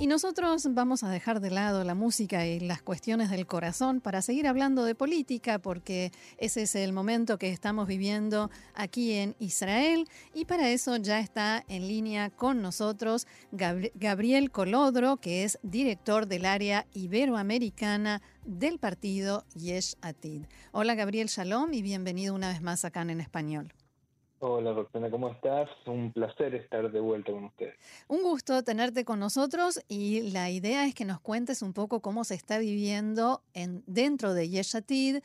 Y nosotros vamos a dejar de lado la música y las cuestiones del corazón para seguir hablando de política, porque ese es el momento que estamos viviendo aquí en Israel. Y para eso ya está en línea con nosotros Gabriel Colodro, que es director del área iberoamericana del partido Yesh Atid. Hola Gabriel Shalom y bienvenido una vez más acá en español. Hola Roxana, ¿cómo estás? Un placer estar de vuelta con ustedes. Un gusto tenerte con nosotros y la idea es que nos cuentes un poco cómo se está viviendo en, dentro de Yeshatid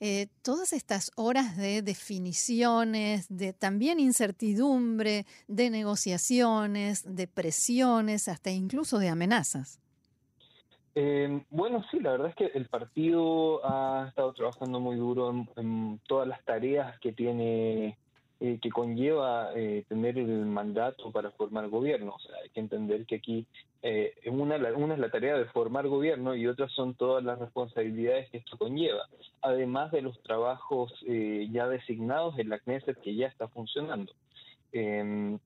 eh, todas estas horas de definiciones, de también incertidumbre, de negociaciones, de presiones, hasta incluso de amenazas. Eh, bueno, sí, la verdad es que el partido ha estado trabajando muy duro en todas las tareas que tiene eh, que conlleva eh, tener el mandato para formar gobierno. O sea, hay que entender que aquí eh, una, una es la tarea de formar gobierno y otras son todas las responsabilidades que esto conlleva, además de los trabajos eh, ya designados en la Knesset que ya está funcionando. Em,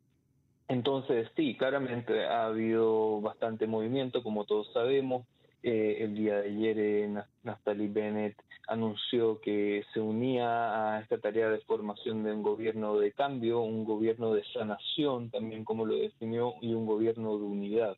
entonces, sí, claramente ha habido bastante movimiento, como todos sabemos. Eh, el día de ayer eh, Bennett anunció que se unía a esta tarea de formación de un gobierno de cambio, un gobierno de sanación, también como lo definió, y un gobierno de unidad.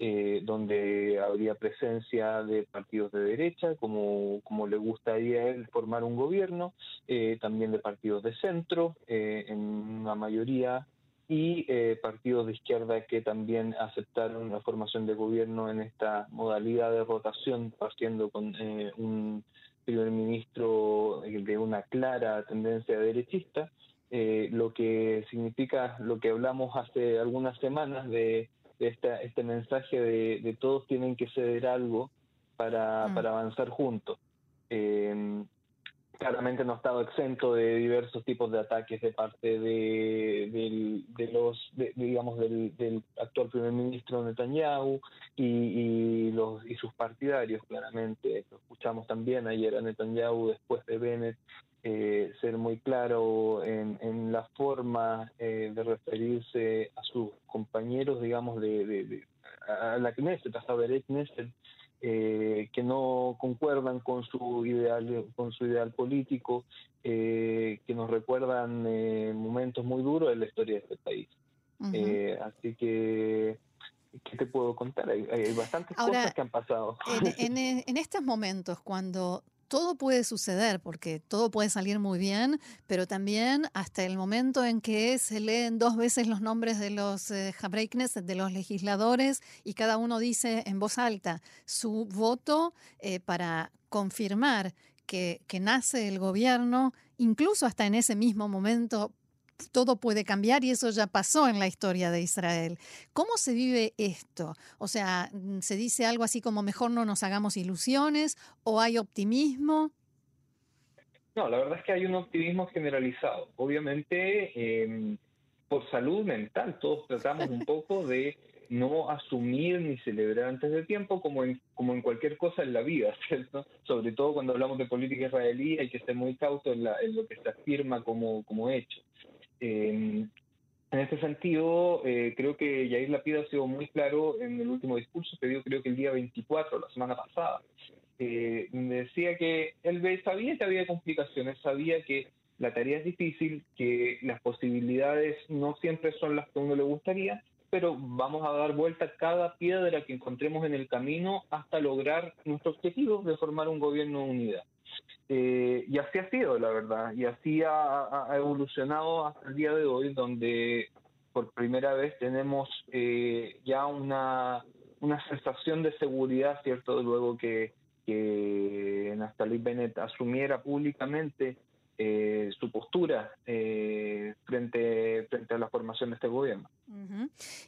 Eh, donde habría presencia de partidos de derecha, como, como le gustaría él formar un gobierno, eh, también de partidos de centro, eh, en una mayoría y eh, partidos de izquierda que también aceptaron la formación de gobierno en esta modalidad de rotación, partiendo con eh, un primer ministro eh, de una clara tendencia derechista, eh, lo que significa lo que hablamos hace algunas semanas de, de esta, este mensaje de, de, todos tienen que ceder algo para, mm. para avanzar juntos. Eh, claramente no ha estado exento de diversos tipos de ataques de parte de, de, de los de, digamos del, del, actual primer ministro Netanyahu y, y, los y sus partidarios claramente. Lo escuchamos también ayer a Netanyahu después de Bennett eh, ser muy claro en, en la forma eh, de referirse a sus compañeros digamos de, de a la Knesset a Knesset eh, que no concuerdan con su ideal con su ideal político eh, que nos recuerdan eh, momentos muy duros de la historia de este país uh -huh. así que ¿Qué te puedo contar? Hay, hay bastantes Ahora, cosas que han pasado. En, en, en estos momentos, cuando todo puede suceder porque todo puede salir muy bien, pero también hasta el momento en que se leen dos veces los nombres de los eh, de los legisladores, y cada uno dice en voz alta su voto eh, para confirmar que, que nace el gobierno, incluso hasta en ese mismo momento todo puede cambiar y eso ya pasó en la historia de Israel. ¿Cómo se vive esto? O sea, mm, ¿se dice algo así como mejor no nos hagamos ilusiones o hay optimismo? No, la verdad es que hay un optimismo generalizado. Obviamente, eh, por salud mental, todos tratamos un poco de no asumir ni celebrar antes de tiempo como en, como en cualquier cosa en la vida, ¿cierto? Sobre todo cuando hablamos de política israelí hay que ser muy cauto en, la, en lo que se afirma como, como hecho. Eh, en este sentido, eh, creo que Yair Lapid ha sido muy claro en el último discurso que dio, creo que el día 24, la semana pasada. Eh, decía que él sabía que había complicaciones, sabía que la tarea es difícil, que las posibilidades no siempre son las que a uno le gustaría, pero vamos a dar vuelta a cada piedra que encontremos en el camino hasta lograr nuestro objetivo de formar un gobierno de unidad. Eh, y así ha sido, la verdad, y así ha, evolucionado hasta el día de hoy, donde por primera vez tenemos eh, ya una, una sensación de seguridad, ¿cierto? Luego que, que Naftali Bennett asumiera públicamente eh, su postura eh, frente, frente a la formación de este gobierno.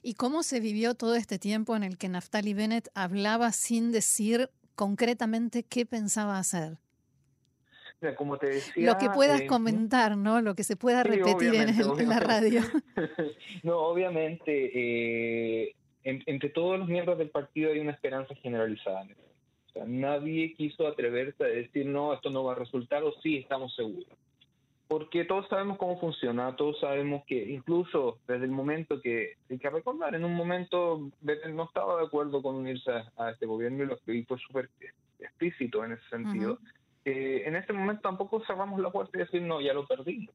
¿Y cómo se vivió todo este tiempo en el que Naftali Bennett hablaba sin decir concretamente qué pensaba hacer? Como te decía, lo que puedas eh, comentar, ¿no? Lo que se pueda sí, repetir en, el, en, la radio. no, obviamente, eh, en, entre todos los miembros del partido hay una esperanza generalizada. O sea, nadie quiso atreverse a decir, no, esto no va a resultar o sí, estamos seguros. Porque todos sabemos cómo funciona, todos sabemos que incluso desde el momento que, hay que recordar, en un momento no estaba de acuerdo con unirse a, este gobierno y lo que fue súper explícito en ese sentido. Eh, en ese momento tampoco cerramos la puerta y decir, no, ya lo perdimos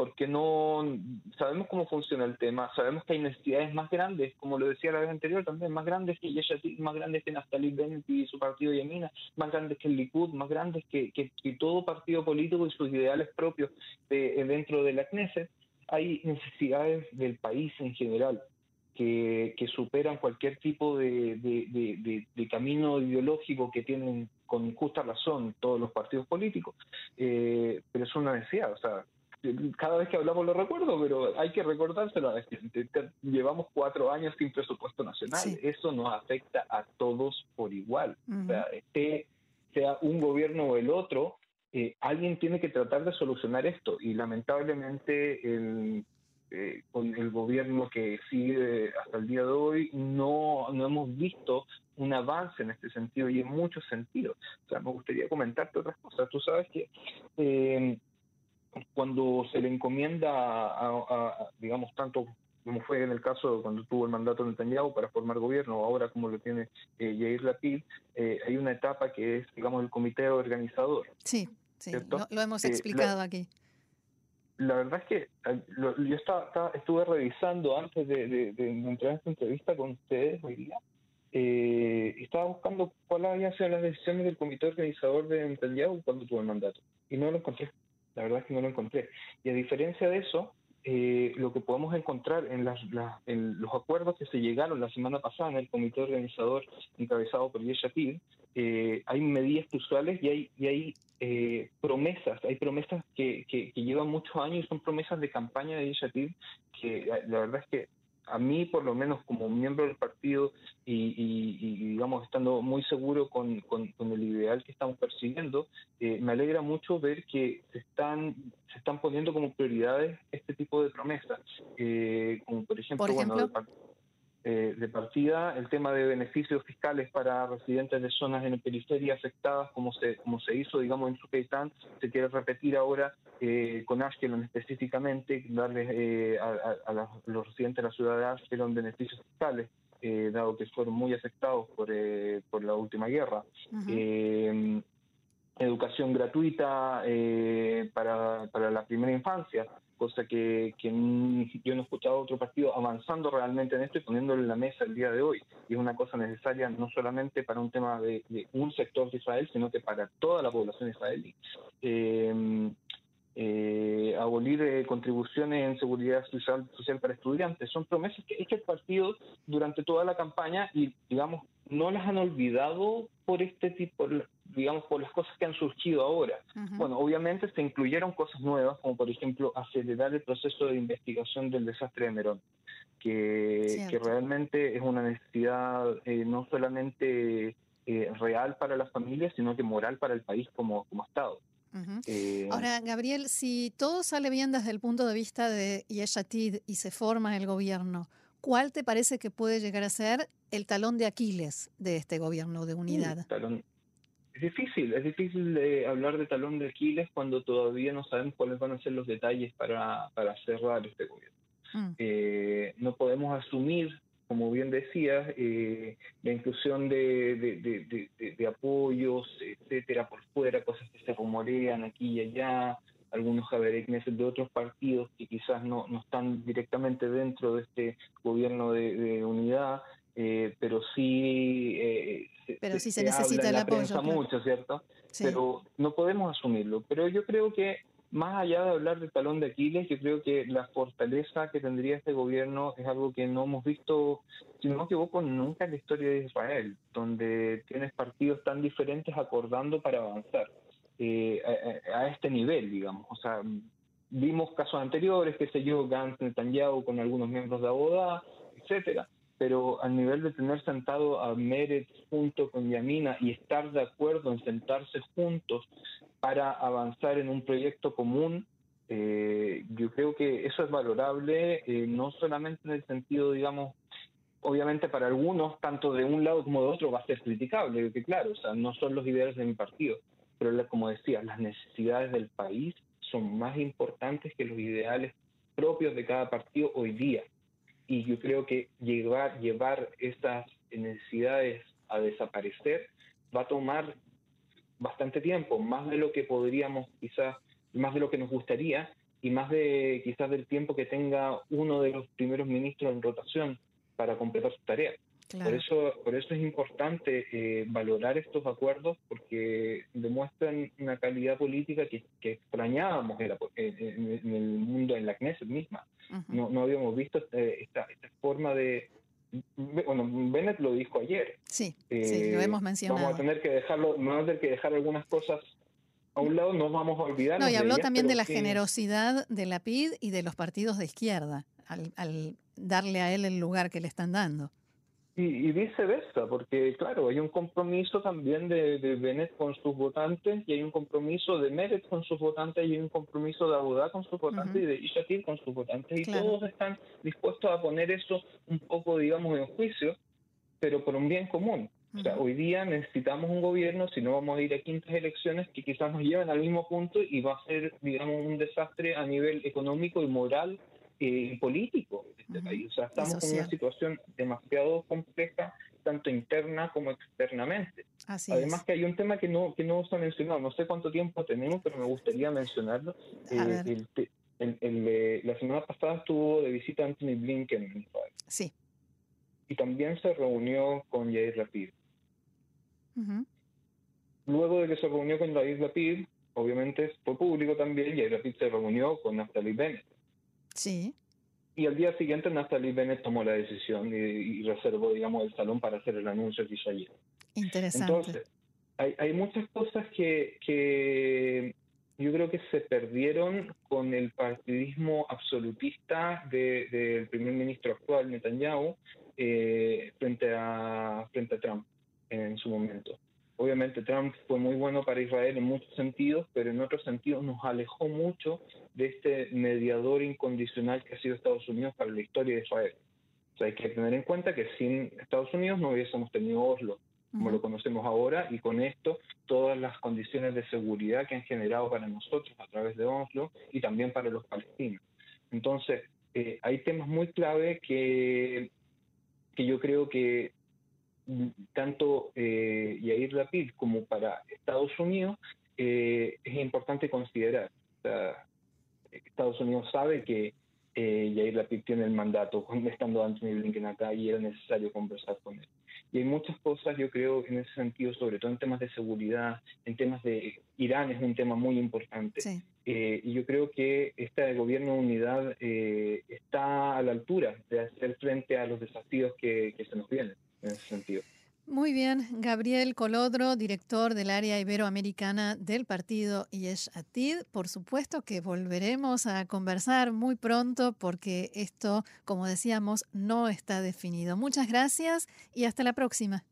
porque no sabemos cómo funciona el tema, sabemos que hay necesidades más grandes, como lo decía la vez anterior también, más grandes que Yeshatit, más grandes que Naftali Bennett y su partido Yamina, más grandes que el Likud, más grandes que, que, todo partido político y sus ideales propios de, dentro de la Knesset. Hay necesidades del país en general que, que superan cualquier tipo de, de, de, camino ideológico que tienen con justa razón todos los partidos políticos, eh, pero es una necesidad, o sea, cada vez que hablamos lo recuerdo, pero hay que recordárselo a la gente. Llevamos cuatro años sin presupuesto nacional. Eso nos afecta a todos por igual. O sea, este, sea un gobierno o el otro, eh, alguien tiene que tratar de solucionar esto. Y lamentablemente el, eh, con el gobierno que sigue hasta el día de hoy no, no hemos visto un avance en este sentido y en muchos sentidos. O sea, me gustaría comentarte otras cosas. Tú sabes que eh, cuando se le encomienda a, digamos, tanto como fue en el caso cuando tuvo el mandato Netanyahu para formar gobierno, ahora como lo tiene eh, Yair Lapid, eh, hay una etapa que es, digamos, el comité organizador. Sí, sí, lo, hemos eh, explicado aquí. La verdad es que eh, yo estaba, estuve revisando antes de, entrar en esta entrevista con ustedes hoy día, eh, estaba buscando cuáles habían sido las decisiones del comité organizador de Netanyahu cuando tuvo el mandato, y no lo encontré. La verdad es que no lo encontré. Y a diferencia de eso, eh, lo que podemos encontrar en, las, en, los acuerdos que se llegaron la semana pasada en el comité organizador encabezado por Yeshatil, eh, hay medidas usuales y hay, y hay eh, promesas, hay promesas que, que, llevan muchos años y son promesas de campaña de Yeshatil que la verdad es que a mí, por lo menos como miembro del partido y, digamos, estando muy seguro con, el ideal que estamos persiguiendo, eh, me alegra mucho ver que se están, están poniendo como prioridades este tipo de promesas. Eh, como por ejemplo, eh, de partida el tema de beneficios fiscales para residentes de zonas en periferia afectadas, como se, como se hizo, digamos, en Sukeitán, se quiere repetir ahora eh, con Ashkelon específicamente, darles eh, a, los residentes de la ciudad de Ashkelon beneficios fiscales, dado que fueron muy afectados por, por la última guerra. Educación gratuita para, para la primera infancia, cosa que, yo no he escuchado a otro partido avanzando realmente en esto y poniéndolo en la mesa el día de hoy. Y es una cosa necesaria no solamente para un tema de, un sector de Israel, sino que para toda la población israelí. Eh, eh, abolir eh, contribuciones en seguridad social, social para estudiantes. Son promesas que hecho el partido durante toda la campaña y, digamos, no las han olvidado por este tipo, digamos, por las cosas que han surgido ahora. Bueno, obviamente se incluyeron cosas nuevas, como por ejemplo acelerar el proceso de investigación del desastre de Merón, que, que realmente es una necesidad eh, no solamente eh, real para las familias, sino que moral para el país como, como Estado. Eh, Ahora, Gabriel, si todo sale bien desde el punto de vista de Yeshatid y se forma el gobierno, ¿cuál te parece que puede llegar a ser el talón de Aquiles de este gobierno de unidad? Es difícil, es difícil de hablar de talón de Aquiles cuando todavía no sabemos cuáles van a ser los detalles para, para cerrar este gobierno. Mm. Eh, no podemos asumir, como bien decías, eh, la inclusión de, de, de, apoyos, etcétera, por fuera, cosas que se rumorean aquí y allá, algunos Javereknes de otros partidos que quizás no, no están directamente dentro de este gobierno de, unidad, eh, pero sí, eh, pero sí se, necesita el apoyo. mucho, ¿cierto? Pero no podemos asumirlo. Pero yo creo que más allá de hablar del talón de Aquiles, yo creo que la fortaleza que tendría este gobierno es algo que no hemos visto, si no me equivoco, nunca en la historia de Israel, donde tienes partidos tan diferentes acordando para avanzar eh, a, este nivel, digamos. O sea, vimos casos anteriores, qué sé yo, Gantz, Netanyahu con algunos miembros de Abodá, etcétera pero al nivel de tener sentado a Meretz junto con Yamina y estar de acuerdo en sentarse juntos para avanzar en un proyecto común, eh, yo creo que eso es valorable, eh, no solamente en el sentido, digamos, obviamente para algunos, tanto de un lado como de otro, va a ser criticable, que claro, o sea, no son los ideales de mi partido, pero como decía, las necesidades del país son más importantes que los ideales propios de cada partido hoy día. Y yo creo que llevar, llevar estas necesidades a desaparecer va a tomar bastante tiempo, más de lo que podríamos quizás, más de lo que nos gustaría y más de quizás del tiempo que tenga uno de los primeros ministros en rotación para completar su tarea. Por eso, por eso es importante eh, valorar estos acuerdos porque demuestran una calidad política que, extrañábamos en, el mundo, en la Knesset misma. no, no habíamos visto este, esta, esta forma de, bueno, Bennett lo dijo ayer. Sí, sí, lo eh, hemos mencionado. Vamos a tener que dejarlo, vamos a tener que dejar algunas cosas a un lado, no vamos a olvidar. No, y habló también de la generosidad de la PID y de los partidos de izquierda, al darle a él el lugar que le están dando. Y, viceversa, porque claro, hay un compromiso también de, de, Bennett con sus votantes y hay un compromiso de Meret con sus votantes y hay un compromiso de Abudá con sus votantes y de Ishatil con sus votantes y todos están dispuestos a poner eso un poco, digamos, en juicio, pero por un bien común. O sea, hoy día necesitamos un gobierno, si no vamos a ir a quintas elecciones que quizás nos lleven al mismo punto y va a ser, digamos, un desastre a nivel económico y moral eh, político de este país. O sea, estamos en una situación demasiado compleja, tanto interna como externamente. Además que hay un tema que no que no se ha mencionado, no sé cuánto tiempo tenemos, pero me gustaría mencionarlo. Eh, eh, la semana pasada estuvo de visita Anthony Blinken en Israel. Sí. Y también se reunió con Yair Lapid. Luego de que se reunió con Yair Lapid, obviamente fue público también, Yair Lapid se reunió con Naftali Bennett. Sí. Y al día siguiente Natalie Bennett tomó la decisión y, reservó, digamos, el salón para hacer el anuncio que hizo ayer. Interesante. Entonces, hay, hay muchas cosas que, que yo creo que se perdieron con el partidismo absolutista del primer ministro actual, Netanyahu, eh, frente, a, frente a Trump en su momento. Obviamente Trump fue muy bueno para Israel en muchos sentidos, pero en otros sentidos nos alejó mucho de este mediador incondicional que ha sido Estados Unidos para la historia de Israel. O sea, hay que tener en cuenta que sin Estados Unidos no hubiésemos tenido Oslo, como lo conocemos ahora, y con esto todas las condiciones de seguridad que han generado para nosotros a través de Oslo y también para los palestinos. Entonces, eh, hay temas muy clave que, que yo creo que tanto eh, Yair Lapid como para Estados Unidos eh, es importante considerar. Estados Unidos sabe que eh, Yair Lapid tiene el mandato, estando Anthony Blinken acá, y era necesario conversar con él. Y hay muchas cosas, yo creo, en ese sentido, sobre todo en temas de seguridad, en temas de Irán es un tema muy importante. Eh, y yo creo que este gobierno de unidad eh, está a la altura de hacer frente a los desafíos que, que se nos vienen en ese sentido. Muy bien, Gabriel Colodro, director del área iberoamericana del partido Yesh Atid. Por supuesto que volveremos a conversar muy pronto porque esto, como decíamos, no está definido. Muchas gracias y hasta la próxima.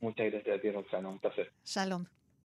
Muchas gracias a ti, Roxana. Un placer. Shalom.